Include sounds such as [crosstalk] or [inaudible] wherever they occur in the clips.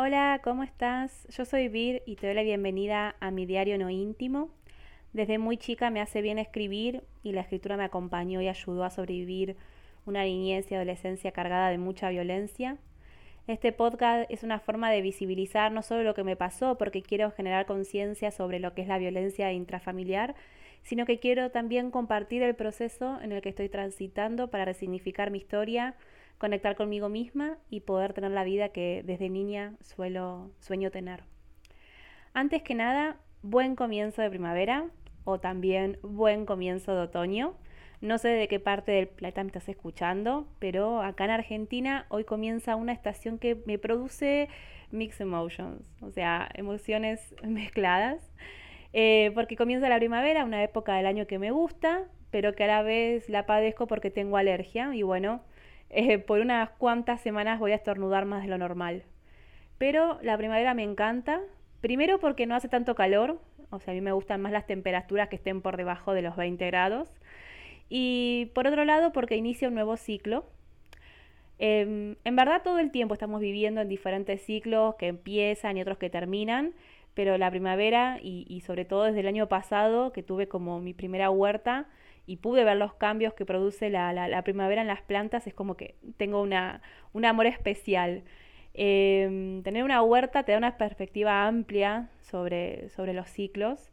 Hola, ¿cómo estás? Yo soy Vir y te doy la bienvenida a mi diario no íntimo. Desde muy chica me hace bien escribir y la escritura me acompañó y ayudó a sobrevivir una niñez y adolescencia cargada de mucha violencia. Este podcast es una forma de visibilizar no solo lo que me pasó, porque quiero generar conciencia sobre lo que es la violencia intrafamiliar, sino que quiero también compartir el proceso en el que estoy transitando para resignificar mi historia, conectar conmigo misma y poder tener la vida que desde niña suelo, sueño tener. Antes que nada, buen comienzo de primavera o también buen comienzo de otoño. No sé de qué parte del planeta me estás escuchando, pero acá en Argentina hoy comienza una estación que me produce mixed emotions, o sea, emociones [laughs] mezcladas, eh, porque comienza la primavera, una época del año que me gusta, pero que a la vez la padezco porque tengo alergia y bueno, eh, por unas cuantas semanas voy a estornudar más de lo normal. Pero la primavera me encanta, primero porque no hace tanto calor, o sea, a mí me gustan más las temperaturas que estén por debajo de los 20 grados. Y por otro lado, porque inicia un nuevo ciclo. Em, en verdad todo el tiempo estamos viviendo en diferentes ciclos que empiezan y otros que terminan, pero la primavera y, y sobre todo desde el año pasado, que tuve como mi primera huerta, y pude ver los cambios que produce la, primavera en las plantas, es como que tengo una, un amor especial. Em, tener una huerta te da una perspectiva amplia sobre, sobre los ciclos.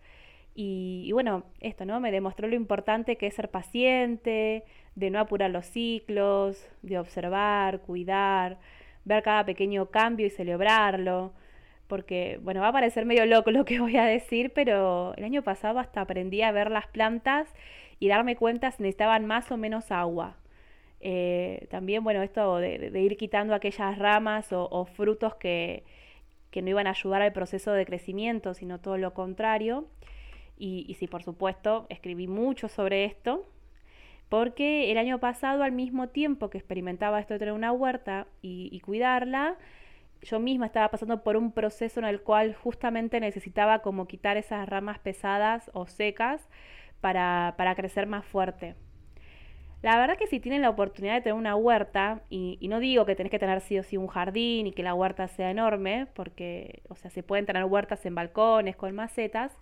Y, bueno, esto, ¿no? Me demostró lo importante que es ser paciente, de no apurar los ciclos, de observar, cuidar, ver cada pequeño cambio y celebrarlo. Porque, bueno, va a parecer medio loco lo que voy a decir, pero el año pasado hasta aprendí a ver las plantas y darme cuenta si necesitaban más o menos agua. Eh, también, bueno, esto de, ir quitando aquellas ramas o, frutos que, que, no iban a ayudar al proceso de crecimiento, sino todo lo contrario. Y, y sí, por supuesto, escribí mucho sobre esto, porque el año pasado, al mismo tiempo que experimentaba esto de tener una huerta y, y cuidarla, yo misma estaba pasando por un proceso en el cual justamente necesitaba como quitar esas ramas pesadas o secas para, crecer más fuerte. La verdad que si tienen la oportunidad de tener una huerta, y, no digo que tenés que tener sí o sí un jardín y que la huerta sea enorme, porque, o sea, se pueden tener huertas en balcones, con macetas,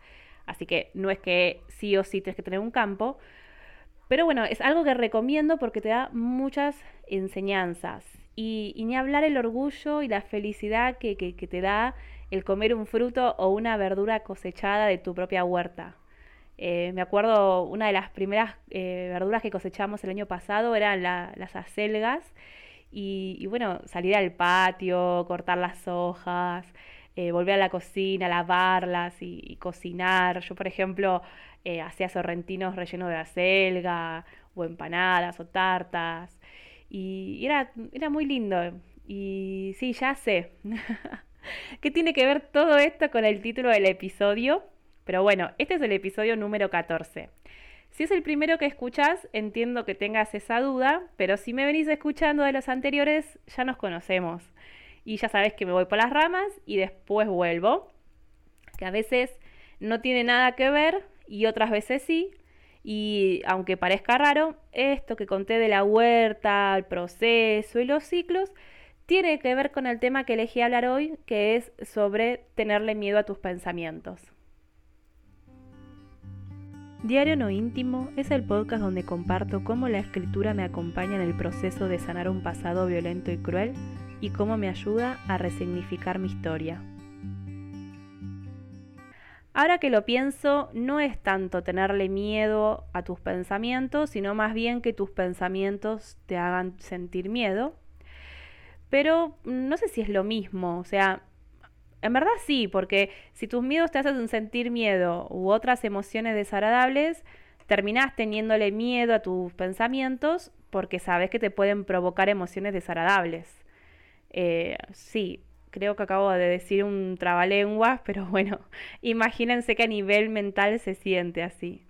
así que no es que sí o sí tienes que tener un campo, pero bueno, es algo que recomiendo porque te da muchas enseñanzas. Y, ni hablar el orgullo y la felicidad que te da el comer un fruto o una verdura cosechada de tu propia huerta. Eh, me acuerdo, una de las primeras eh, verduras que cosechamos el año pasado eran las acelgas. Y, bueno, salir al patio, cortar las hojas, eh, volver a la cocina, lavarlas y, cocinar. Yo, por ejemplo, hacía sorrentinos rellenos de acelga, o empanadas, o tartas. Y era, era muy lindo. Y sí, ya sé. [laughs] ¿Qué tiene que ver todo esto con el título del episodio? Pero bueno, este es el episodio número 14. Si es el primero que escuchas, entiendo que tengas esa duda, pero si me venís escuchando de los anteriores, ya nos conocemos. Y ya sabes que me voy por las ramas y después vuelvo. Que a veces no tiene nada que ver y otras veces sí. Y aunque parezca raro, esto que conté de la huerta, el proceso y los ciclos, tiene que ver con el tema que elegí hablar hoy, que es sobre tenerle miedo a tus pensamientos. Diario No Íntimo es el podcast donde comparto cómo la escritura me acompaña en el proceso de sanar un pasado violento y cruel y cómo me ayuda a resignificar mi historia. Ahora que lo pienso, no es tanto tenerle miedo a tus pensamientos, sino más bien que tus pensamientos te hagan sentir miedo. Pero no sé si es lo mismo, o sea, en verdad sí, porque si tus miedos te hacen sentir miedo u otras emociones desagradables, terminás teniéndole miedo a tus pensamientos porque sabes que te pueden provocar emociones desagradables. Eh, sí, creo que acabo de decir un trabalenguas, [laughs] pero bueno, imagínense que a nivel mental se siente así.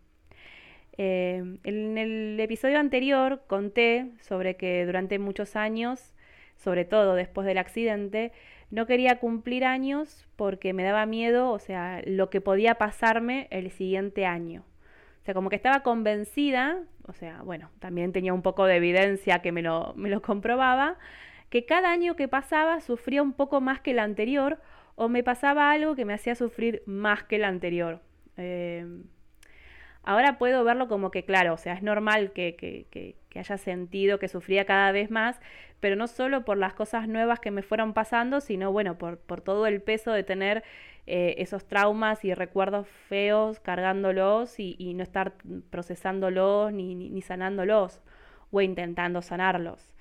Eh, en el episodio anterior conté sobre que durante muchos años, sobre todo después del accidente, no quería cumplir años porque me daba miedo, o sea, lo que podía pasarme el siguiente año. O sea, como que estaba convencida, o sea, bueno, también tenía un poco de evidencia que me lo, me lo comprobaba, que cada año que pasaba sufría un poco más que el anterior o me pasaba algo que me hacía sufrir más que el anterior. Em, ahora puedo verlo como que, claro, o sea, es normal que, que, haya sentido que sufría cada vez más, pero no solo por las cosas nuevas que me fueron pasando, sino, bueno, por, por todo el peso de tener eh, esos traumas y recuerdos feos cargándolos y, no estar procesándolos ni, ni, sanándolos o intentando sanarlos.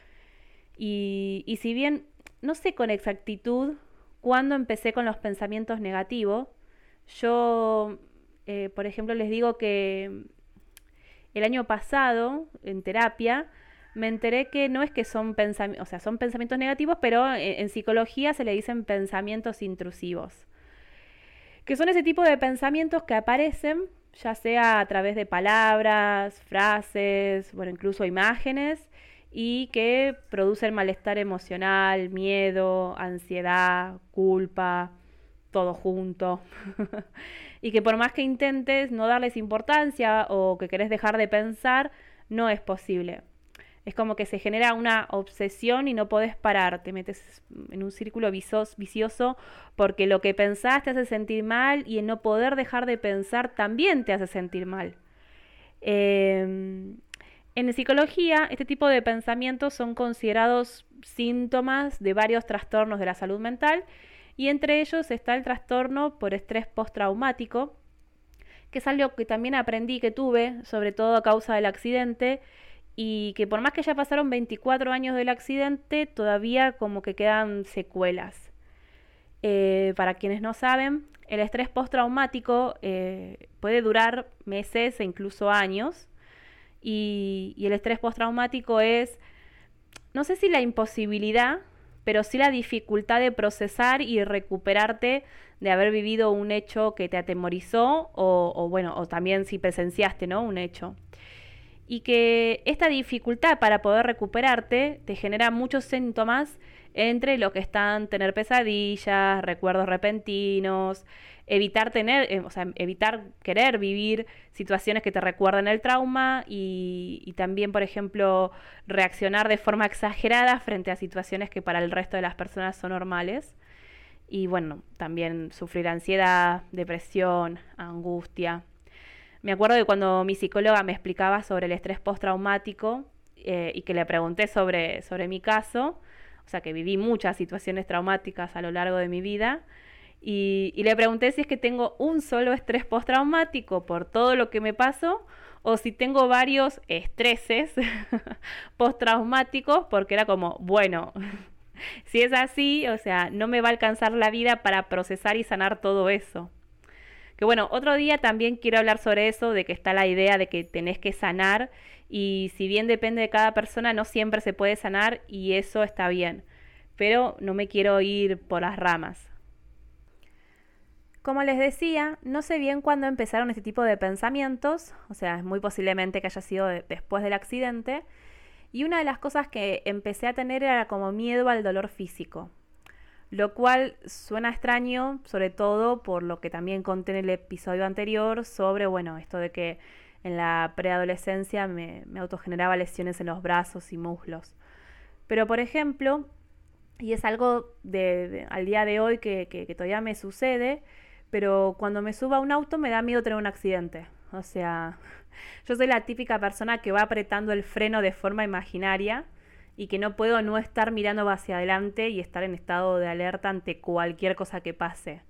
Y, y si bien no sé con exactitud cuándo empecé con los pensamientos negativos, yo, eh, por ejemplo, les digo que el año pasado, en terapia, me enteré que no es que son pensamientos, o sea, son pensamientos negativos, pero en, psicología se le dicen pensamientos intrusivos que son ese tipo de pensamientos que aparecen ya sea a través de palabras, frases, bueno, incluso imágenes, y que producen malestar emocional, miedo, ansiedad, culpa, todo junto. [laughs] y que por más que intentes no darles importancia o que querés dejar de pensar, no es posible. Es como que se genera una obsesión y no podés parar, te metes en un círculo vicioso porque lo que pensás te hace sentir mal y el no poder dejar de pensar también te hace sentir mal. Em, en psicología, este tipo de pensamientos son considerados síntomas de varios trastornos de la salud mental y entre ellos está el trastorno por estrés postraumático, que es algo que también aprendí que tuve, sobre todo a causa del accidente, y que por más que ya pasaron 24 años del accidente, todavía como que quedan secuelas. Eh, para quienes no saben, el estrés postraumático eh, puede durar meses e incluso años. Y, y el estrés postraumático es, no sé si la imposibilidad, pero sí la dificultad de procesar y recuperarte de haber vivido un hecho que te atemorizó o, bueno, o también si presenciaste, ¿no? Un hecho y que esta dificultad para poder recuperarte te genera muchos síntomas entre lo que están tener pesadillas, recuerdos repentinos, evitar tener, eh, o sea, evitar querer vivir situaciones que te recuerden el trauma y, también, por ejemplo, reaccionar de forma exagerada frente a situaciones que para el resto de las personas son normales. Y bueno, también sufrir ansiedad, depresión, angustia. Me acuerdo de cuando mi psicóloga me explicaba sobre el estrés postraumático eh, y que le pregunté sobre, sobre mi caso, o sea que viví muchas situaciones traumáticas a lo largo de mi vida, y, le pregunté si es que tengo un solo estrés postraumático por todo lo que me pasó o si tengo varios estreses [laughs] postraumáticos porque era como, bueno, [laughs] si es así, o sea, no me va a alcanzar la vida para procesar y sanar todo eso. Que bueno, otro día también quiero hablar sobre eso, de que está la idea de que tenés que sanar y si bien depende de cada persona, no siempre se puede sanar y eso está bien. Pero no me quiero ir por las ramas. Como les decía, no sé bien cuándo empezaron este tipo de pensamientos, o sea, es muy posiblemente que haya sido después del accidente, y una de las cosas que empecé a tener era como miedo al dolor físico lo cual suena extraño, sobre todo por lo que también conté en el episodio anterior sobre, bueno, esto de que en la preadolescencia me, me autogeneraba lesiones en los brazos y muslos. Pero, por ejemplo, y es algo de, al día de hoy que, que, que todavía me sucede, pero cuando me subo a un auto me da miedo tener un accidente. O sea, [laughs] yo soy la típica persona que va apretando el freno de forma imaginaria y que no puedo no estar mirando hacia adelante y estar en estado de alerta ante cualquier cosa que pase.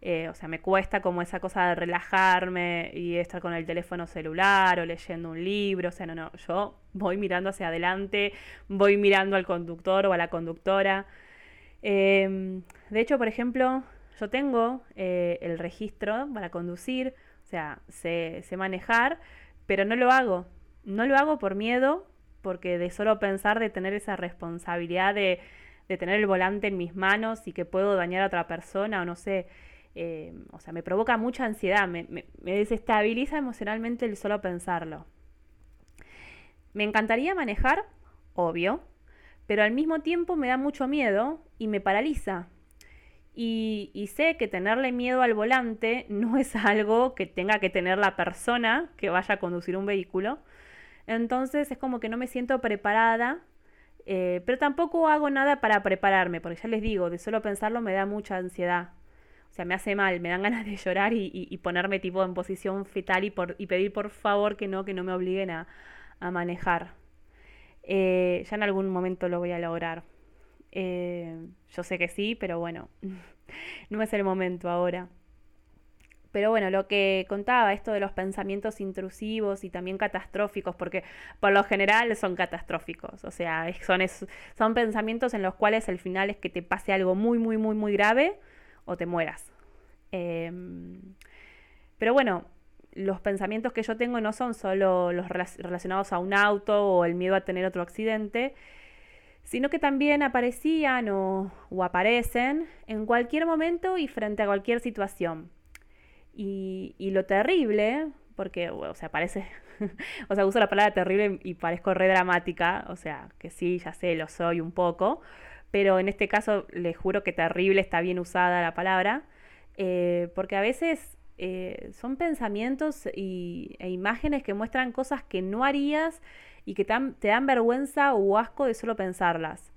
Eh, o sea, me cuesta como esa cosa de relajarme y estar con el teléfono celular o leyendo un libro. O sea, no, no, yo voy mirando hacia adelante, voy mirando al conductor o a la conductora. Em, de hecho, por ejemplo, yo tengo eh, el registro para conducir, o sea, sé manejar, pero no lo hago. No lo hago por miedo porque de solo pensar de tener esa responsabilidad de, tener el volante en mis manos y que puedo dañar a otra persona o no sé, eh, o sea, me provoca mucha ansiedad, me, desestabiliza emocionalmente el solo pensarlo. Me encantaría manejar, obvio, pero al mismo tiempo me da mucho miedo y me paraliza. Y, sé que tenerle miedo al volante [laughs] no es algo que tenga que tener la persona que vaya a conducir un vehículo, entonces es como que no me siento preparada Eh, pero tampoco hago nada para prepararme, porque ya les digo, de solo pensarlo me da mucha ansiedad. O sea, me hace mal, me dan [laughs] ganas de llorar y, ponerme tipo en posición fetal y, pedir por favor que no, que no me obliguen a, manejar. Eh, ya en algún momento lo voy a lograr. Eh, yo sé que sí, pero bueno, [laughs] no es el momento ahora. Pero bueno, lo que contaba, esto de los pensamientos intrusivos y también catastróficos, porque por lo general son catastróficos, o sea, son, son pensamientos en los cuales el final es que te pase algo muy, muy, muy, muy grave o te mueras. Em, pero bueno, los pensamientos que yo tengo no son solo los relacionados a un auto o el miedo a tener otro accidente, sino que también aparecían o, aparecen en cualquier momento y frente a cualquier situación. Y, lo terrible, porque, o sea, parece, [laughs] o sea, uso la palabra terrible y parezco re dramática, o sea, que sí, ya sé, lo soy un poco, pero en este caso les juro que terrible está bien usada la palabra, eh, porque a veces eh, son pensamientos y, e imágenes que muestran cosas que no harías y que te dan, vergüenza o asco de solo pensarlas.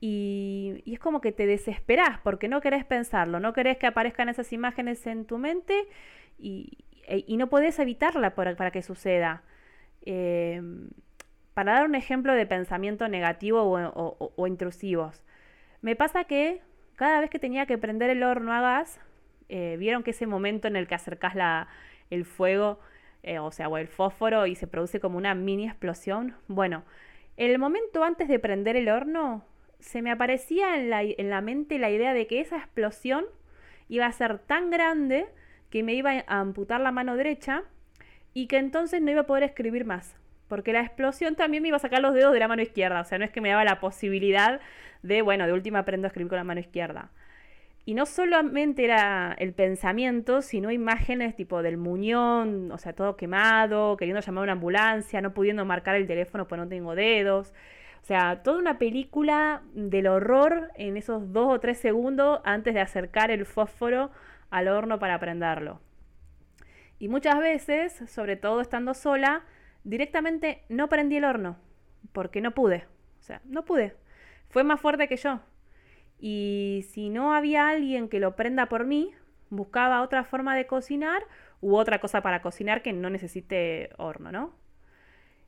Y, es como que te desesperas porque no querés pensarlo, no querés que aparezcan esas imágenes en tu mente y, e, no podés evitarla para, que suceda. Eh, para dar un ejemplo de pensamiento negativo o, intrusivos, me pasa que cada vez que tenía que prender el horno a gas, eh, vieron que ese momento en el que acercás la, el fuego eh, o sea, o el fósforo y se produce como una mini explosión. Bueno, el momento antes de prender el horno, se me aparecía en la, en la mente la idea de que esa explosión iba a ser tan grande que me iba a amputar la mano derecha y que entonces no iba a poder escribir más. Porque la explosión también me iba a sacar los dedos de la mano izquierda. O sea, no es que me daba la posibilidad de, bueno, de última aprendo a escribir con la mano izquierda. Y no solamente era el pensamiento, sino imágenes tipo del muñón, o sea, todo quemado, queriendo llamar a una ambulancia, no pudiendo marcar el teléfono porque no tengo dedos. O sea, toda una película del horror en esos dos o tres segundos antes de acercar el fósforo al horno para prenderlo. Y muchas veces, sobre todo estando sola, directamente no prendí el horno, porque no pude. O sea, no pude. Fue más fuerte que yo. Y si no había alguien que lo prenda por mí, buscaba otra forma de cocinar u otra cosa para cocinar que no necesite horno, ¿no?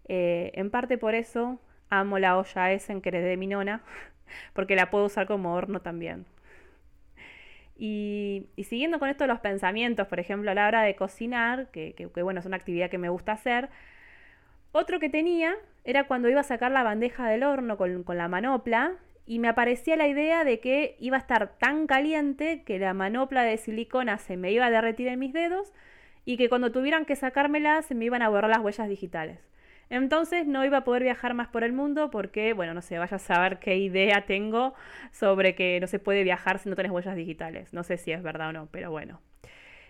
Eh, en parte por eso amo la olla Essen que heredé de mi nona, [laughs] porque la puedo usar como horno también. Y, siguiendo con esto los pensamientos, por ejemplo, a la hora de cocinar, que, bueno, es una actividad que me gusta hacer, otro que tenía era cuando iba a sacar la bandeja del horno con la manopla y me aparecía la idea de que iba a estar tan caliente que la manopla de silicona se me iba a derretir en mis dedos y que cuando tuvieran que sacármela se me iban a borrar las huellas digitales. Entonces no iba a poder viajar más por el mundo porque, bueno, no sé, vaya a saber qué idea tengo sobre que no se puede viajar si no tenés huellas digitales. No sé si es verdad o no, pero bueno.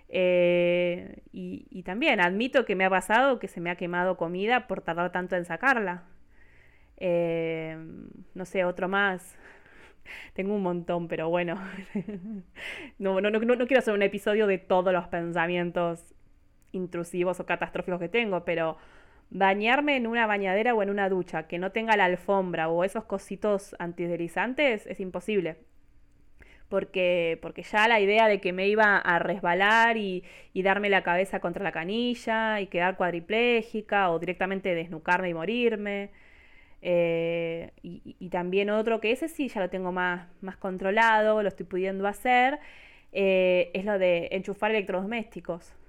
Eh, y también admito que me ha pasado que se me ha quemado comida por tardar tanto en sacarla. Eh, no sé, otro más. [laughs] Tengo un montón, pero bueno. [laughs] no, no, no, no quiero hacer un episodio de todos los pensamientos intrusivos o catastróficos que tengo, pero bañarme en una bañadera o en una ducha que no tenga la alfombra o esos cositos antideslizantes es imposible. Porque, porque ya la idea de que me iba a resbalar y, y darme la cabeza contra la canilla y quedar cuadriplégica o directamente desnucarme y morirme. Eh, y, también otro que ese sí ya lo tengo más, más controlado, lo estoy pudiendo hacer, eh, es lo de enchufar electrodomésticos. [laughs]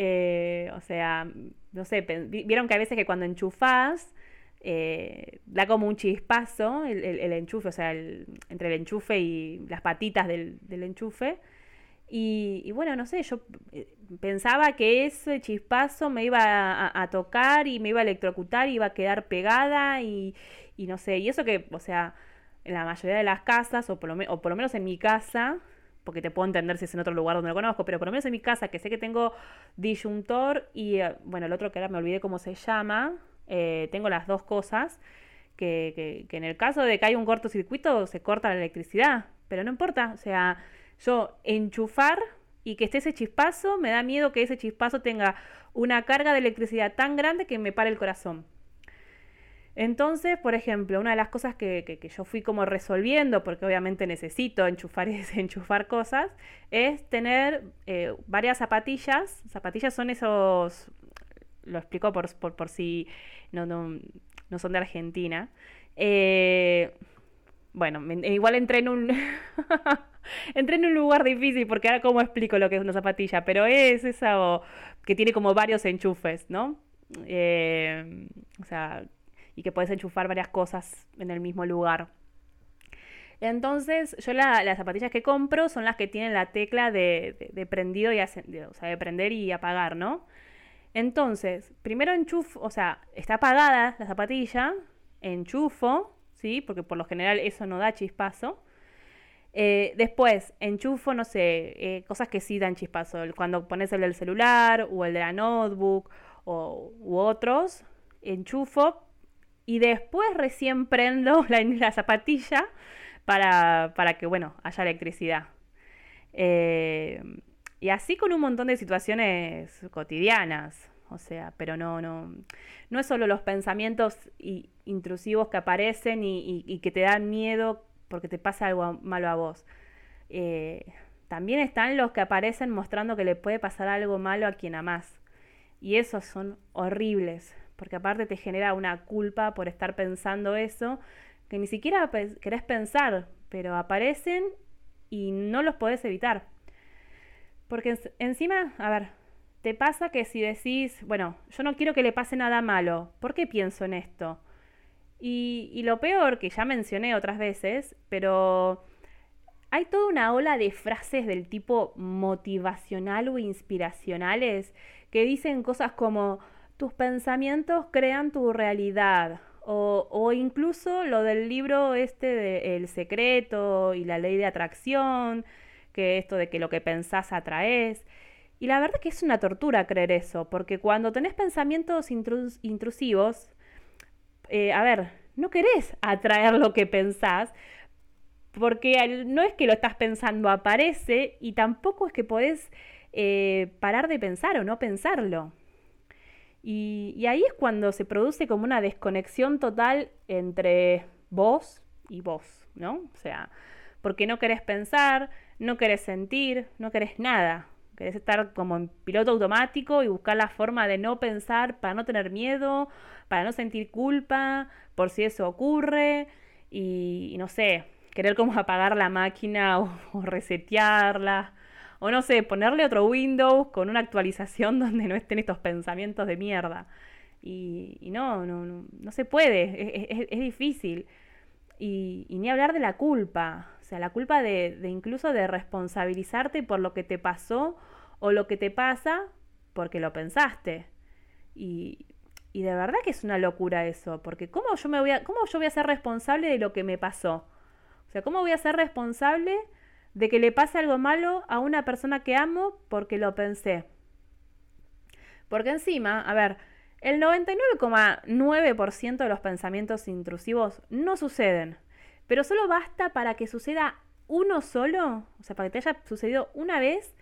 Eh, o sea, no sé, vieron que a veces que cuando enchufás, da como un chispazo el, enchufe, o sea, entre el enchufe y las patitas del enchufe. Y, bueno, no sé, yo eh, pensaba que ese chispazo me iba a, tocar y me iba a electrocutar, y iba a quedar pegada y, no sé, y eso que, o sea, en la mayoría de las casas, o por, lo o por lo menos en mi casa, porque te puedo entender si es en otro lugar donde lo conozco, pero por lo menos en mi casa, que sé que tengo disyuntor y, eh, bueno, el otro que ahora me olvidé cómo se llama, eh, tengo las dos cosas, que, que, que en el caso de que hay un cortocircuito se corta la electricidad, pero no importa, o sea yo enchufar y que esté ese chispazo, me da miedo que ese chispazo tenga una carga de electricidad tan grande que me pare el corazón. Entonces, por ejemplo, una de las cosas que, yo fui como resolviendo, porque obviamente necesito enchufar y [laughs] desenchufar cosas, es tener eh, varias zapatillas. Zapatillas son esos, lo explico por, por, si no, no, no, son de Argentina. Eh, bueno, igual entré en un... [laughs] entré en un lugar difícil porque ahora cómo explico lo que es una zapatilla, pero es esa que tiene como varios enchufes, ¿no? Eh, o sea, y que puedes enchufar varias cosas en el mismo lugar. Entonces, yo las zapatillas que compro son las que tienen la tecla de, prendido y o sea, de prender y apagar, ¿no? Entonces, primero enchufo, o sea, está apagada la zapatilla, enchufo, ¿sí? Porque por lo general eso no da chispazo. Eh, después, enchufo, no sé, eh, cosas que sí dan chispazo. Cuando pones el del celular o el de la notebook o, u otros, enchufo, y después recién prendo [laughs] la, zapatilla para, que, bueno, haya electricidad. Eh, y así con un montón de situaciones cotidianas. O sea, pero no, no, no es solo los pensamientos intrusivos que aparecen y, que te dan miedo porque te pasa algo malo a vos. Eh, también están los que aparecen mostrando que le puede pasar algo malo a quien amás. Y esos son horribles, porque aparte te genera una culpa por estar pensando eso, que ni siquiera querés pensar, pero aparecen y no los podés evitar. Porque encima, a ver, te pasa que si decís, bueno, yo no quiero que le pase nada malo, ¿por qué pienso en esto? Y, y lo peor, que ya mencioné otras veces, pero hay toda una ola de frases del tipo motivacional o inspiracionales que dicen cosas como, tus pensamientos crean tu realidad. O, incluso lo del libro este de El secreto y la ley de atracción, que esto de que lo que pensás atraes. Y la verdad que es una tortura creer eso, porque cuando tenés pensamientos intrusivos, eh, a ver, no querés atraer lo que pensás, porque no es que lo estás pensando, aparece y tampoco es que podés eh, parar de pensar o no pensarlo. Y, ahí es cuando se produce como una desconexión total entre vos y vos, ¿no? O sea, porque no querés pensar, no querés sentir, no querés nada. Querés estar como en piloto automático y buscar la forma de no pensar para no tener miedo, para no sentir culpa, por si eso ocurre. Y, no sé, querer como apagar la máquina [laughs] o resetearla o no sé, ponerle otro Windows con una actualización [laughs] donde no estén estos pensamientos de mierda. Y, no, no, no, se puede, es, difícil. Y, ni hablar de la culpa, o sea, la culpa de, incluso de responsabilizarte por lo que te pasó o lo que te pasa porque lo pensaste. Y, y de verdad que es una locura eso, porque ¿cómo yo, me voy a, ¿cómo yo voy a ser responsable de lo que me pasó? O sea, ¿cómo voy a ser responsable de que le pase algo malo a una persona que amo porque lo pensé. Porque encima, a ver, el 99,9% de los pensamientos intrusivos no suceden, pero solo basta para que suceda uno solo, o sea, para que te haya sucedido una vez,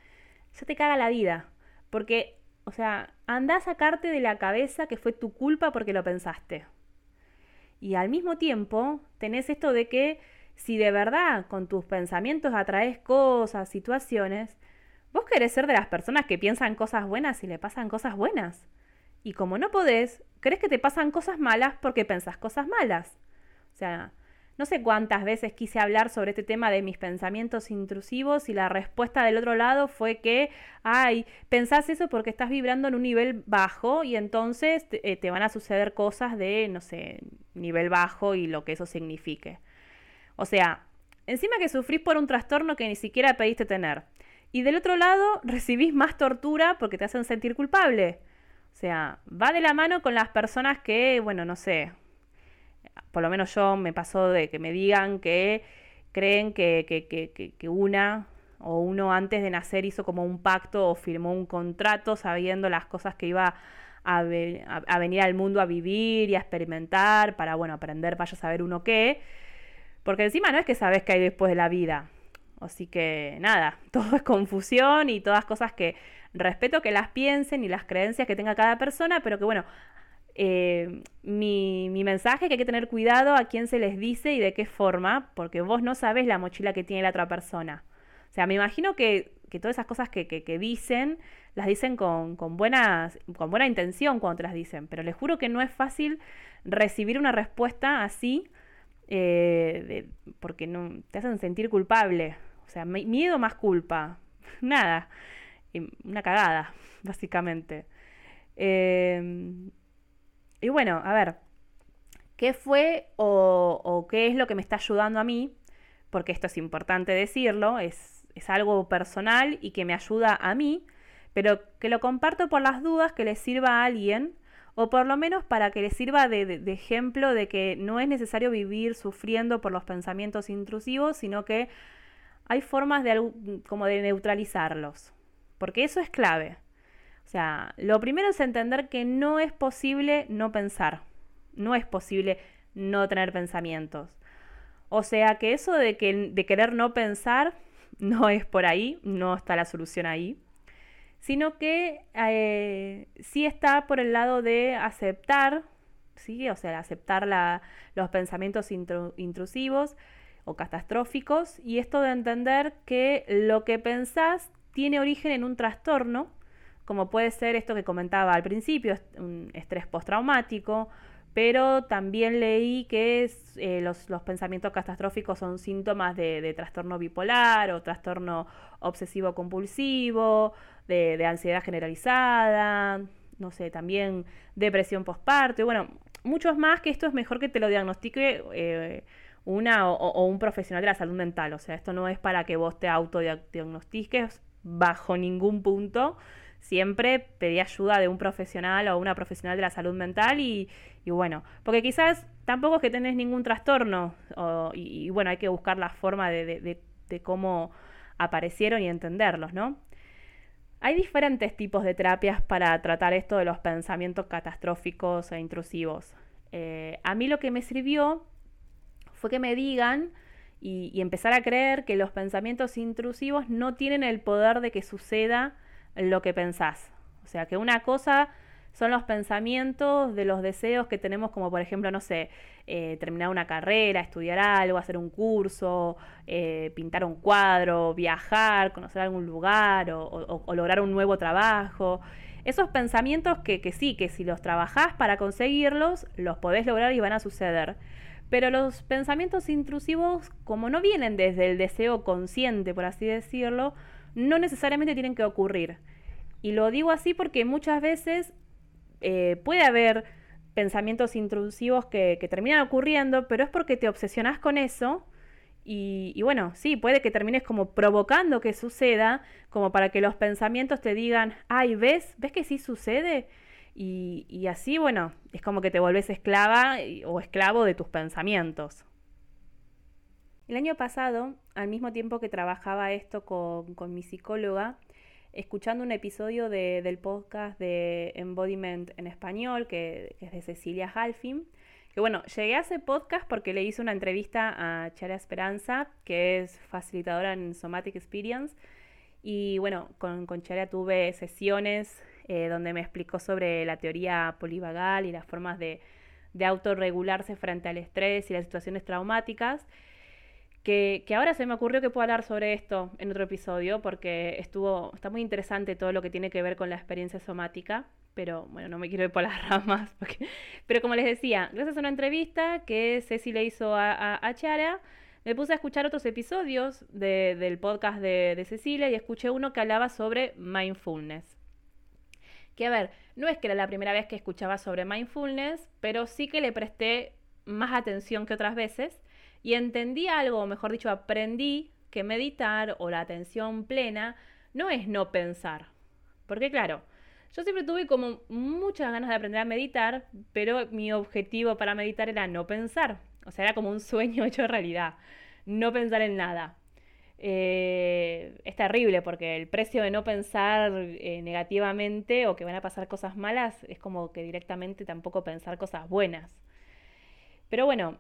ya te caga la vida. Porque, o sea, anda a sacarte de la cabeza que fue tu culpa porque lo pensaste. Y al mismo tiempo tenés esto de que si de verdad con tus pensamientos atraes cosas, situaciones, vos querés ser de las personas que piensan cosas buenas y le pasan cosas buenas. Y como no podés, crees que te pasan cosas malas porque pensás cosas malas. O sea, no sé cuántas veces quise hablar sobre este tema de mis pensamientos intrusivos y la respuesta del otro lado fue que, ay, pensás eso porque estás vibrando en un nivel bajo y entonces te, eh, te van a suceder cosas de, no sé, nivel bajo y lo que eso signifique. O sea, encima que sufrís por un trastorno que ni siquiera pediste tener. Y del otro lado, [laughs] recibís más tortura porque te hacen sentir culpable. O sea, va de la mano con las personas que, bueno, no sé, por lo menos yo me pasó de que me digan que creen que, que, que, que una o uno antes de nacer hizo como un pacto o firmó un contrato sabiendo las cosas que iba a, a venir al mundo a vivir y a experimentar para, bueno, aprender, vaya a saber uno qué. Porque encima no es que sabes qué hay después de la vida. Así que nada, [laughs] todo es confusión y todas cosas que respeto que las piensen y las creencias que tenga cada persona, pero que bueno, eh, mi, mensaje que hay que tener cuidado a quién se les dice y de qué forma, porque vos no sabes la mochila que tiene la otra persona. O sea, me imagino que, que todas esas cosas que, que, dicen, las dicen con, con, buenas, con buena intención cuando te las dicen, pero les juro que no es fácil recibir una respuesta así, eh, porque no, te hacen sentir culpable. O sea, miedo más culpa. [laughs] Nada. Una cagada, [laughs] básicamente. Eh, y bueno, a ver, ¿qué fue o, qué es lo que me está ayudando a mí? Porque esto es importante decirlo, es, es algo personal y que me ayuda a mí, pero que lo comparto por las dudas que le sirva a alguien o por lo menos para que le sirva de, ejemplo de que no es necesario vivir sufriendo por los pensamientos intrusivos, sino que hay formas de, como de neutralizarlos, porque eso es clave. O sea, lo primero es entender que no es posible no pensar, no es posible no tener pensamientos. O sea que eso de, que, de querer no pensar [laughs] no es por ahí, no está la solución ahí, sino que eh, sí está por el lado de aceptar, ¿sí? o sea, aceptar los pensamientos intrusivos o catastróficos y esto de entender que lo que pensás tiene origen en un trastorno como puede ser esto que comentaba al principio, un estrés postraumático, pero también leí que eh, los, pensamientos catastróficos son síntomas de, trastorno bipolar o trastorno obsesivo compulsivo, de, ansiedad generalizada, no sé, también depresión postparto, bueno, muchos más que esto es mejor que te lo diagnostique eh, una o, un profesional de la salud mental, o sea, esto no es para que vos te autodiagnostiques bajo ningún punto, siempre pedí ayuda de un profesional o una profesional de la salud mental y, bueno, porque quizás tampoco es que tenés ningún trastorno y, bueno, hay que buscar la forma de, cómo aparecieron y entenderlos, ¿no? Hay diferentes tipos de terapias para tratar esto de los pensamientos catastróficos e intrusivos. Eh, a mí lo que me sirvió fue que me digan y, empezar a creer que los pensamientos intrusivos no tienen el poder de que suceda lo que pensás. O sea, que una cosa son los pensamientos de los deseos que tenemos, como por ejemplo, no sé, eh, terminar una carrera, estudiar algo, hacer un curso, eh, pintar un cuadro, viajar, conocer algún lugar o, lograr un nuevo trabajo. Esos pensamientos que, que sí, que si los trabajás para conseguirlos, los podés lograr y van a suceder. Pero los pensamientos intrusivos, como no vienen desde el deseo consciente, por así decirlo, no necesariamente tienen que ocurrir. Y lo digo así porque muchas veces eh, puede haber pensamientos intrusivos que, terminan ocurriendo, pero es porque te obsesionas con eso. Y, bueno, sí, puede que termines como provocando que suceda, como para que los pensamientos te digan, ay, ¿ves? ¿Ves que sí sucede? Y, así, bueno, es como que te volvés esclava o esclavo de tus pensamientos. El año pasado, al mismo tiempo que trabajaba esto con, mi psicóloga, escuchando un episodio del podcast de Embodiment en español, que, es de Cecilia Halfin, que bueno, llegué a ese podcast porque le hice una entrevista a Chara Esperanza, que es facilitadora en Somatic Experience, y bueno, con, con tuve sesiones eh, donde me explicó sobre la teoría polivagal y las formas de, de autorregularse frente al estrés y las situaciones traumáticas que, ahora se me ocurrió que puedo hablar sobre esto en otro episodio, porque estuvo, está muy interesante todo lo que tiene que ver con la experiencia somática, pero bueno, no me quiero ir por las [laughs] ramas, pero como les decía, gracias a una entrevista que Ceci le hizo a, Chara, me puse a escuchar otros episodios del podcast de, de Cecilia y escuché uno que hablaba sobre mindfulness. Que a ver, no es que era la primera vez que escuchaba sobre mindfulness, pero sí que le presté más atención que otras veces y entendí algo, o mejor dicho, aprendí que meditar o la atención plena no es no pensar. Porque claro, yo siempre tuve como muchas ganas de aprender a meditar, pero mi objetivo para meditar era no pensar. O sea, era como un sueño [laughs] hecho realidad. No pensar en nada. Eh, es terrible porque el precio de no pensar eh, negativamente o que van a pasar cosas malas es como que directamente tampoco pensar cosas buenas. Pero bueno,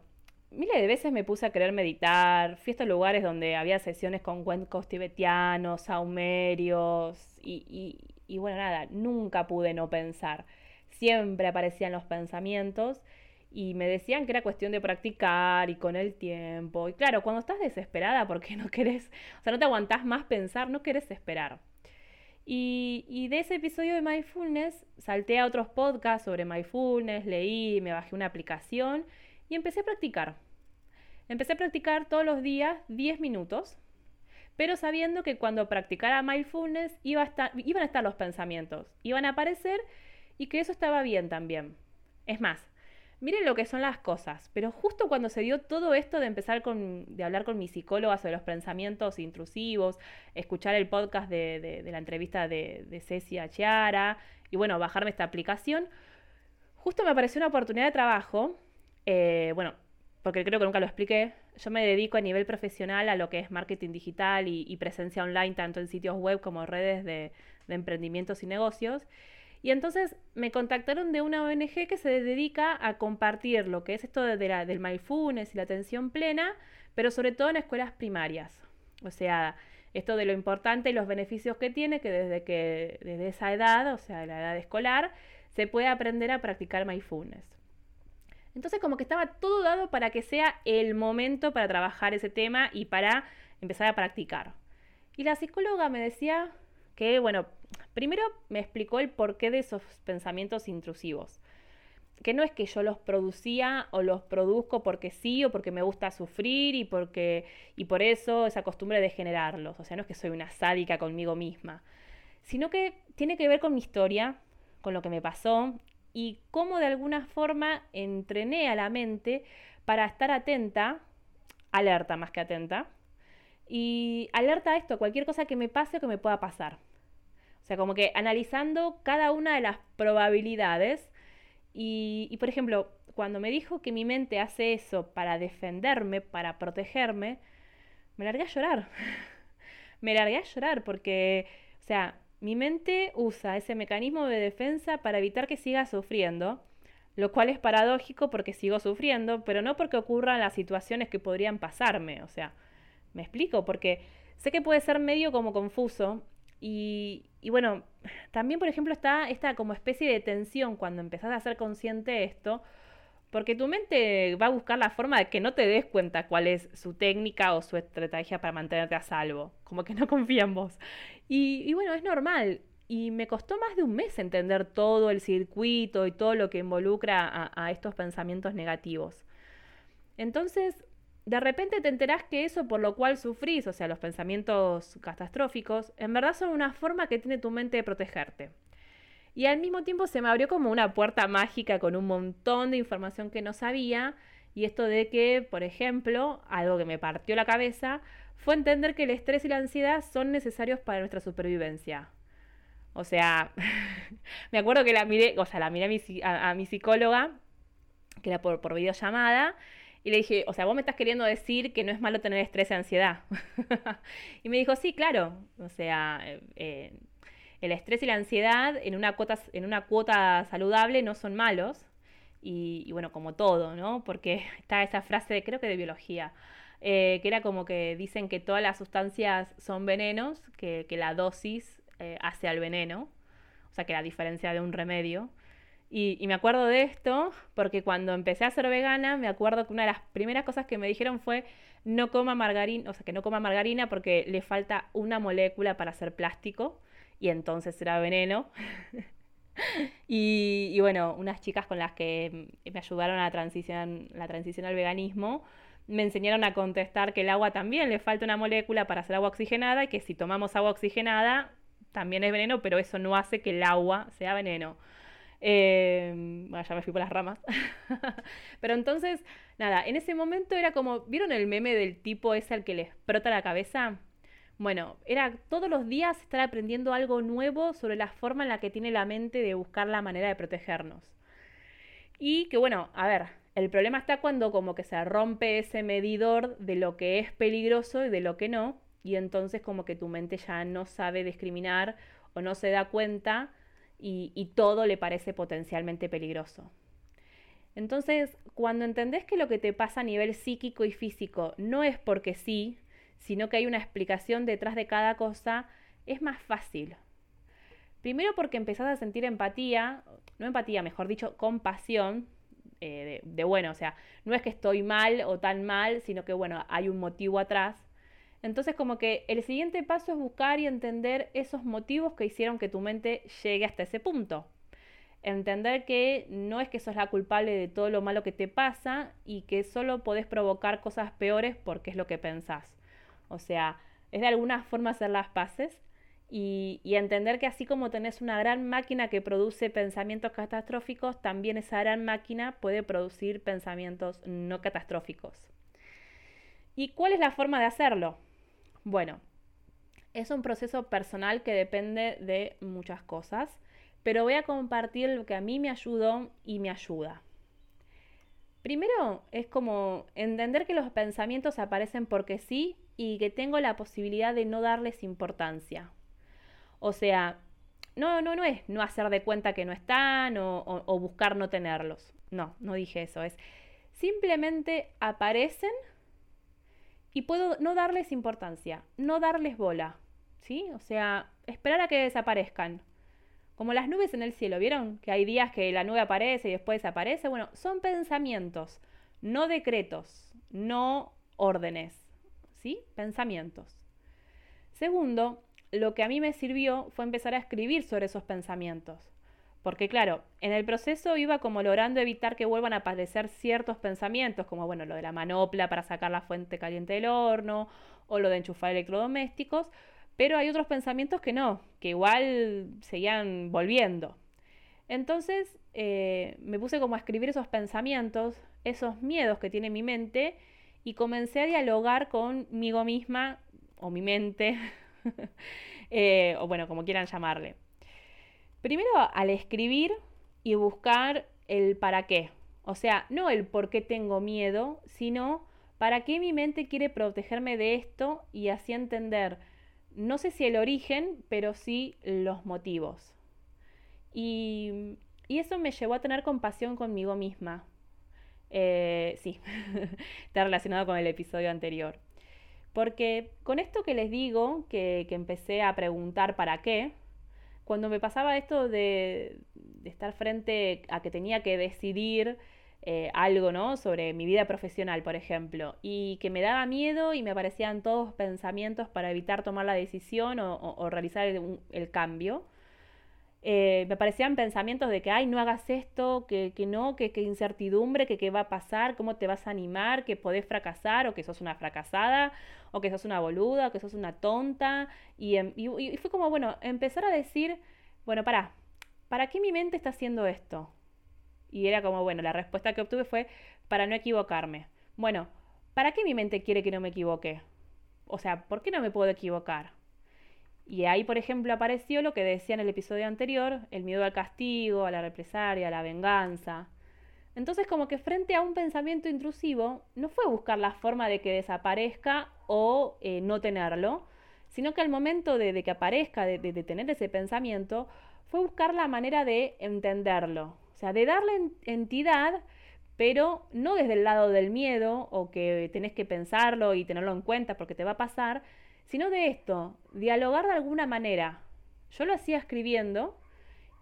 miles de veces me puse a querer meditar, fui a estos lugares donde había sesiones con cuencos tibetianos, saumerios, y, y, bueno, nada, nunca pude no pensar. siempre aparecían los pensamientos y me decían que era cuestión de practicar y con el tiempo. Y claro, cuando estás desesperada porque [laughs] no querés, o sea, no te aguantás más pensar, no querés esperar. Y, de ese episodio de Mindfulness salté a otros podcasts sobre Mindfulness, leí, me bajé una aplicación y empecé a practicar. Empecé a practicar todos los días 10 minutos, pero sabiendo que cuando practicara Mindfulness iba a estar, iban a estar los pensamientos, iban a aparecer y que eso estaba bien también. Es más, miren lo que son las cosas, pero justo cuando se dio todo esto de empezar con, de hablar con mi psicóloga sobre los pensamientos intrusivos, escuchar el podcast de, la entrevista de, de Chiara y bueno, bajarme esta aplicación, justo me apareció una oportunidad de trabajo, eh, bueno, porque creo que nunca lo expliqué, yo me dedico a nivel profesional a lo que es marketing digital y, presencia online, tanto en sitios web como redes de, de emprendimientos y negocios. Y entonces me contactaron de una ONG que se dedica a compartir lo que es esto de del mindfulness y la atención plena, pero sobre todo en escuelas primarias. O sea, esto de lo importante y los beneficios que tiene, que desde que desde esa edad, o sea, la edad escolar, se puede aprender a practicar mindfulness. Entonces como que estaba todo dado para que sea el momento para trabajar ese tema y para empezar a practicar. Y la psicóloga me decía que, bueno, Primero me explicó el porqué de esos pensamientos intrusivos. Que no es que yo los producía o los produzco porque sí o porque me gusta sufrir y porque y por eso esa costumbre de generarlos. O sea, no es que soy una sádica conmigo misma, sino que tiene que ver con mi historia, con lo que me pasó y cómo de alguna forma entrené a la mente para estar atenta, alerta más que atenta, y alerta a esto, cualquier cosa que me pase o que me pueda pasar. O sea, como que analizando cada una de las probabilidades. Y, por ejemplo, cuando me dijo que mi mente hace eso para defenderme, para protegerme, me largué a llorar. [laughs] me largué a llorar porque, o sea, mi mente usa ese mecanismo de defensa para evitar que siga sufriendo, lo cual es paradójico porque sigo sufriendo, pero no porque ocurran las situaciones que podrían pasarme. O sea, me explico, porque sé que puede ser medio como confuso y, bueno, también, por ejemplo, está esta como especie de tensión cuando empezás a ser consciente de esto, porque tu mente va a buscar la forma de que no te des cuenta cuál es su técnica o su estrategia para mantenerte a salvo, como que no [laughs] confía en vos. Y, bueno, es normal. Y me costó más de un mes entender todo el circuito y todo lo que involucra a, a estos pensamientos negativos. Entonces, de repente te enterás que eso por lo cual sufrís, o sea, los pensamientos catastróficos, en verdad son una forma que tiene tu mente de protegerte. Y al mismo tiempo se me abrió como una puerta mágica con un montón de información que no sabía. Y esto de que, por ejemplo, algo que me partió la cabeza, fue entender que el estrés y la ansiedad son necesarios para nuestra supervivencia. O sea, [laughs] me acuerdo que la miré, o sea, la miré a mi, psicóloga, que era por, por videollamada, y le dije, o sea, vos me estás queriendo decir que no es malo tener estrés y ansiedad. [laughs] y me dijo, sí, claro. O sea, eh, eh, el estrés y la ansiedad en una cuota, en una cuota saludable no son malos. Y, bueno, como todo, ¿no? Porque [laughs] está esa frase, creo que de biología, eh, que era como que dicen que todas las sustancias son venenos, que la dosis hace al veneno. O sea, que la diferencia de un remedio. Y, me acuerdo de esto porque cuando empecé a ser vegana, me acuerdo que una de las primeras cosas que me dijeron fue no coma margarina, o sea, que no coma margarina porque le falta una molécula para hacer plástico y entonces era veneno. [laughs] y, bueno, unas chicas con las que me ayudaron a la transición, la transición al veganismo me enseñaron a contestar que el agua también le falta una molécula para hacer agua oxigenada y que si tomamos agua oxigenada también es veneno, pero eso no hace que el agua sea veneno. Eh, bueno, ya me fui por las ramas. [laughs] Pero entonces, nada, en ese momento era como, ¿vieron el meme del tipo ese al que le explota la cabeza? Bueno, era todos los días estar aprendiendo algo nuevo sobre la forma en la que tiene la mente de buscar la manera de protegernos. Y que bueno, a ver, el problema está cuando como que se rompe ese medidor de lo que es peligroso y de lo que no, y entonces como que tu mente ya no sabe discriminar o no se da cuenta y, todo le parece potencialmente peligroso. Entonces, cuando entendés que lo que te pasa a nivel psíquico y físico no es porque sí, sino que hay una explicación detrás de cada cosa, es más fácil. Primero porque empezás a sentir empatía, no empatía, mejor dicho, compasión, eh, de, de, bueno, o sea, no es que estoy mal o tan mal, sino que bueno, hay un motivo atrás. Entonces como que el siguiente paso es buscar y entender esos motivos que hicieron que tu mente llegue hasta ese punto. Entender que no es que sos la culpable de todo lo malo que te pasa y que solo podés provocar cosas peores porque es lo que pensás. O sea, es de alguna forma hacer las paces y, entender que así como tenés una gran máquina que produce pensamientos catastróficos, también esa gran máquina puede producir pensamientos no catastróficos. ¿Y cuál es la forma de hacerlo? Bueno, es un proceso personal que depende de muchas cosas, pero voy a compartir lo que a mí me ayudó y me ayuda. Primero es como entender que los pensamientos aparecen porque sí y que tengo la posibilidad de no darles importancia. O sea, no, no, no es no hacer de cuenta que no están o, o buscar no tenerlos. No, no dije eso. Es simplemente aparecen y puedo no darles importancia, no darles bola. ¿Sí? O sea, esperar a que desaparezcan. Como las nubes en el cielo, ¿vieron? Que hay días que la nube aparece y después desaparece. Bueno, son pensamientos, no decretos, no órdenes. ¿Sí? Pensamientos. Segundo, lo que a mí me sirvió fue empezar a escribir sobre esos pensamientos. Porque claro, en el proceso iba como logrando evitar que vuelvan a aparecer ciertos pensamientos, como bueno, lo de la manopla para sacar la fuente caliente del horno, o lo de enchufar electrodomésticos, pero hay otros pensamientos que no, que igual seguían volviendo. Entonces eh, me puse como a escribir esos pensamientos, esos miedos que tiene mi mente, y comencé a dialogar conmigo misma, o mi mente, [laughs] Eh, o bueno, como quieran llamarle. Primero al escribir y buscar el para qué. O sea, no el por qué tengo miedo, sino para qué mi mente quiere protegerme de esto y así entender, no sé si el origen, pero sí los motivos. Y, eso me llevó a tener compasión conmigo misma. Eh, sí, [laughs] está relacionado con el episodio anterior. Porque con esto que les digo, que, empecé a preguntar para qué, cuando me pasaba esto de, estar frente a que tenía que decidir eh, algo, ¿no? Sobre mi vida profesional, por ejemplo, y que me daba miedo y me aparecían todos pensamientos para evitar tomar la decisión o, realizar el, cambio, eh, me parecían pensamientos de que, ay, no hagas esto, que, no, que, incertidumbre, que qué va a pasar, cómo te vas a animar, que podés fracasar o que sos una fracasada o que sos una boluda o que sos una tonta. Y, em, y, fue como, bueno, empezar a decir, bueno, para, ¿para qué mi mente está haciendo esto? Y era como, bueno, la respuesta que obtuve fue para no equivocarme. Bueno, ¿para qué mi mente quiere que no me equivoque? O sea, ¿por qué no me puedo equivocar? Y ahí, por ejemplo, apareció lo que decía en el episodio anterior, el miedo al castigo, a la represalia, a la venganza. Entonces, como que frente a un pensamiento intrusivo, no fue buscar la forma de que desaparezca o eh, no tenerlo, sino que al momento de, que aparezca, de, tener ese pensamiento, fue buscar la manera de entenderlo, o sea, de darle entidad, pero no desde el lado del miedo o que tenés que pensarlo y tenerlo en cuenta porque te va a pasar, sino de esto, dialogar de alguna manera. Yo lo hacía escribiendo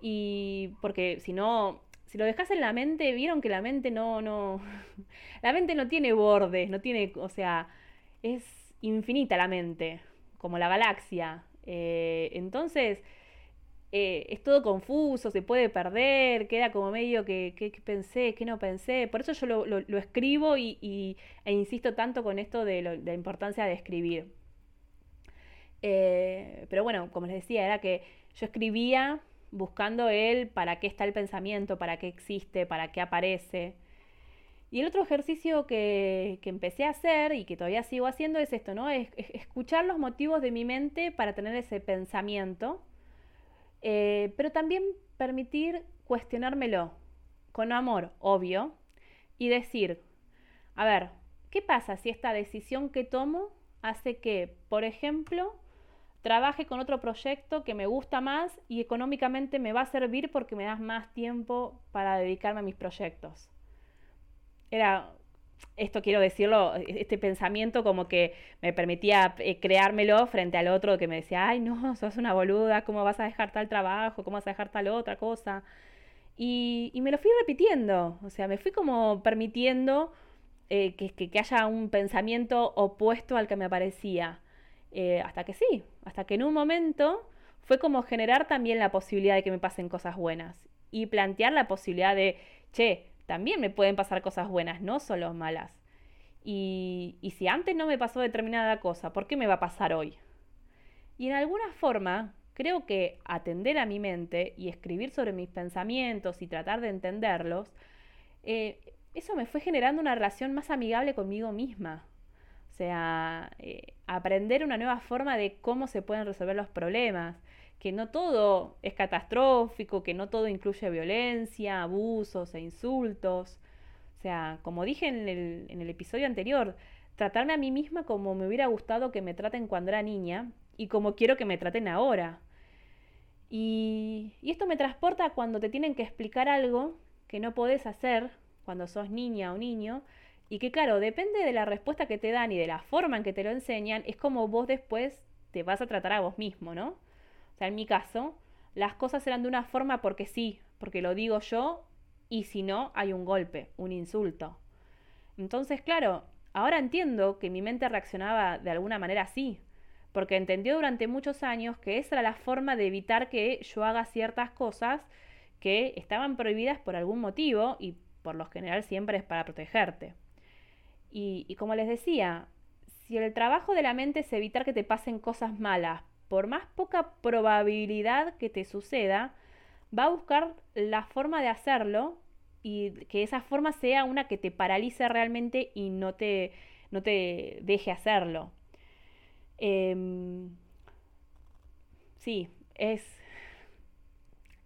y porque si no, si lo dejas en la mente, vieron que la mente no, no, [laughs] la mente no tiene bordes, no tiene, o sea, es infinita la mente, como la galaxia. Eh, entonces, eh, es todo confuso, se puede perder, queda como medio que, que, pensé, que no pensé. Por eso yo lo, lo, escribo y, e insisto tanto con esto de, la importancia de escribir. Eh, pero bueno, como les decía, era que yo escribía buscando él para qué está el pensamiento, para qué existe, para qué aparece. Y el otro ejercicio que, empecé a hacer y que todavía sigo haciendo es esto, ¿no? Es, escuchar los motivos de mi mente para tener ese pensamiento, eh, pero también permitir cuestionármelo con amor, obvio, y decir, a ver, ¿qué pasa si esta decisión que tomo hace que, por ejemplo, trabaje con otro proyecto que me gusta más y económicamente me va a servir porque me das más tiempo para dedicarme a mis proyectos. Era, esto quiero decirlo, este pensamiento como que me permitía eh, creármelo frente al otro que me decía, ay no, sos una boluda, ¿cómo vas a dejar tal trabajo? ¿Cómo vas a dejar tal otra cosa? Y, me lo fui repitiendo, o sea, me fui como permitiendo eh, que, haya un pensamiento opuesto al que me aparecía. Eh, hasta que sí, hasta que en un momento fue como generar también la posibilidad de que me pasen cosas buenas y plantear la posibilidad de, che, también me pueden pasar cosas buenas, no solo malas. Y, y si antes no me pasó determinada cosa, ¿por qué me va a pasar hoy? Y en alguna forma, creo que atender a mi mente y escribir sobre mis pensamientos y tratar de entenderlos, eh, eso me fue generando una relación más amigable conmigo misma. O sea, eh, aprender una nueva forma de cómo se pueden resolver los problemas, que no todo es catastrófico, que no todo incluye violencia, abusos e insultos. O sea, como dije en el, episodio anterior, tratarme a mí misma como me hubiera gustado que me traten cuando era niña y como quiero que me traten ahora. Y, y, esto me transporta cuando te tienen que explicar algo que no podés hacer cuando sos niña o niño y que claro, depende de la respuesta que te dan y de la forma en que te lo enseñan, es como vos después te vas a tratar a vos mismo, ¿no? O sea, en mi caso, las cosas eran de una forma porque sí, porque lo digo yo, y si no, hay un golpe, un insulto. Entonces, claro, ahora entiendo que mi mente reaccionaba de alguna manera así, porque entendió durante muchos años que esa era la forma de evitar que yo haga ciertas cosas que estaban prohibidas por algún motivo y por lo general siempre es para protegerte. Y, y como les decía, si el trabajo de la mente es evitar que te pasen cosas malas por más poca probabilidad que te suceda, va a buscar la forma de hacerlo y que esa forma sea una que te paralice realmente y no te, no te deje hacerlo. Em, sí, es,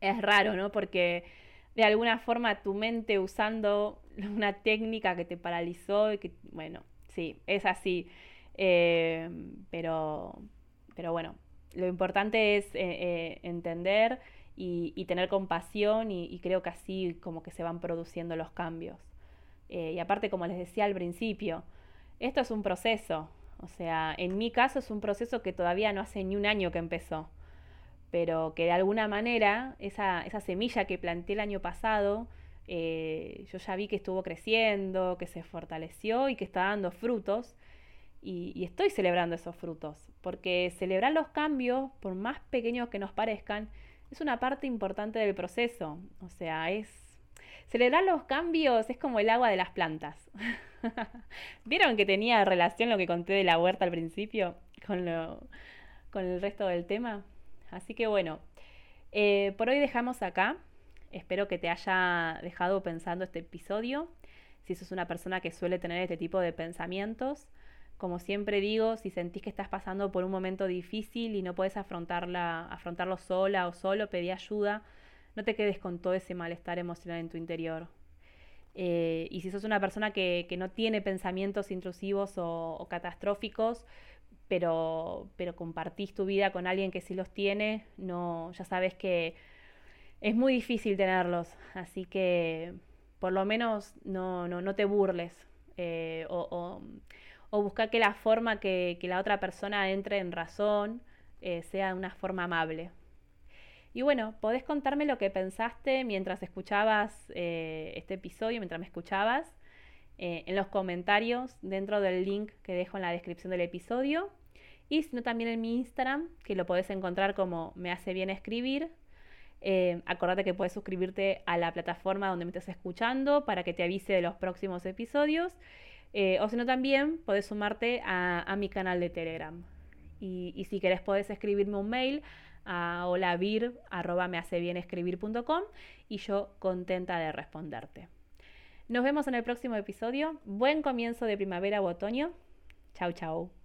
es raro, ¿no? Porque de alguna forma tu mente usando una técnica que te paralizó bueno, sí, es así. Em, pero, pero bueno, lo importante es eh, eh, entender y, tener compasión y, creo que así como que se van produciendo los cambios. Eh, y aparte, como les decía al principio, esto es un proceso. O sea, en mi caso es un proceso que todavía no hace ni un año que empezó, pero que de alguna manera esa, semilla que planté el año pasado, yo ya vi que estuvo creciendo, que se fortaleció y que está dando frutos y, estoy celebrando esos frutos, porque celebrar los cambios, por más pequeños que nos parezcan, es una parte importante del proceso. O sea, es... Celebrar los cambios es como el agua de las plantas. [laughs] ¿Vieron que tenía relación lo que conté de la huerta al principio con, lo, con el resto del tema? Así que bueno, eh, por hoy dejamos acá. Espero que te haya dejado pensando este episodio. Si sos una persona que suele tener este tipo de pensamientos, como siempre digo, si sentís que estás pasando por un momento difícil y no puedes afrontarlo sola o solo, pedí ayuda. No te quedes con todo ese malestar emocional en tu interior. Eh, y si sos una persona que, no tiene pensamientos intrusivos o, catastróficos, pero, pero compartís tu vida con alguien que sí los tiene, no, ya sabes que es muy difícil tenerlos. Así que por lo menos no, no, te burles. Eh, o buscar que la forma que, la otra persona entre en razón eh, sea una forma amable. Y bueno, podés contarme lo que pensaste mientras escuchabas eh, este episodio, mientras me escuchabas, eh, en los comentarios dentro del link que dejo en la descripción del episodio. Y si no, también en mi Instagram, que lo podés encontrar como me hace bien escribir. acordate que puedes suscribirte a la plataforma donde me estés escuchando para que te avise de los próximos episodios. Eh, o si no, también puedes sumarte a, mi canal de Telegram. Y, si querés, podés escribirme un mail a holavir.mehacebienscribir.com y yo contenta de responderte. Nos vemos en el próximo episodio. Buen comienzo de primavera u otoño. Chau, chau.